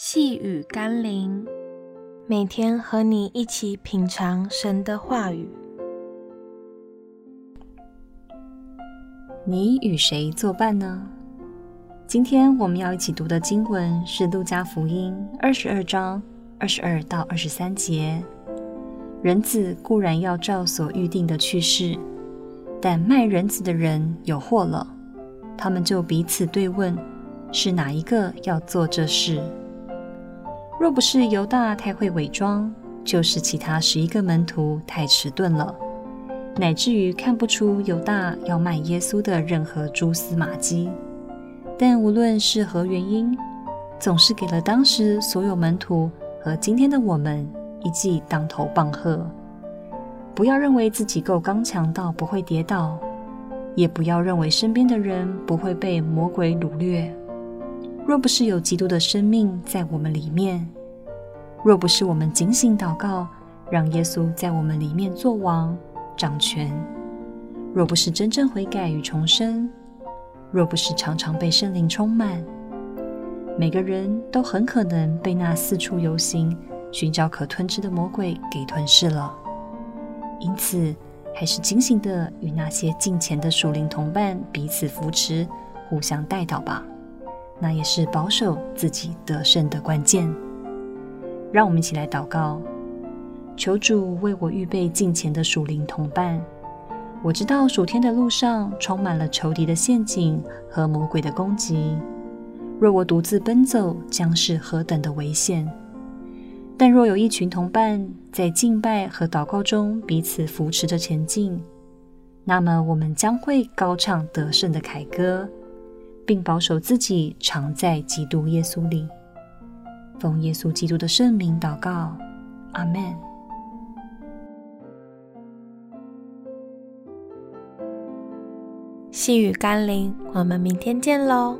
细雨甘霖，每天和你一起品尝神的话语。你与谁作伴呢？今天我们要一起读的经文是《路加福音》二十二章二十二到二十三节。人子固然要照所预定的去世，但卖人子的人有祸了。他们就彼此对问，是哪一个要做这事？若不是犹大太会伪装，就是其他十一个门徒太迟钝了，乃至于看不出犹大要卖耶稣的任何蛛丝马迹。但无论是何原因，总是给了当时所有门徒和今天的我们一记当头棒喝。不要认为自己够刚强到不会跌倒，也不要认为身边的人不会被魔鬼掳掠。若不是有基督的生命在我们里面，若不是我们警醒祷告，让耶稣在我们里面作王掌权，若不是真正悔改与重生，若不是常常被圣灵充满，每个人都很可能被那四处游行、寻找可吞吃的魔鬼给吞噬了。因此，还是警醒的与那些敬虔的属灵同伴彼此扶持，互相代祷吧。那也是保守自己得胜的关键。让我们一起来祷告，求主为我预备近前的属灵同伴。我知道属天的路上充满了仇敌的陷阱和魔鬼的攻击。若我独自奔走，将是何等的危险！但若有一群同伴在敬拜和祷告中彼此扶持着前进，那么我们将会高唱得胜的凯歌。并保守自己常在基督耶稣里，奉耶稣基督的圣名祷告，阿门。细雨甘霖，我们明天见喽。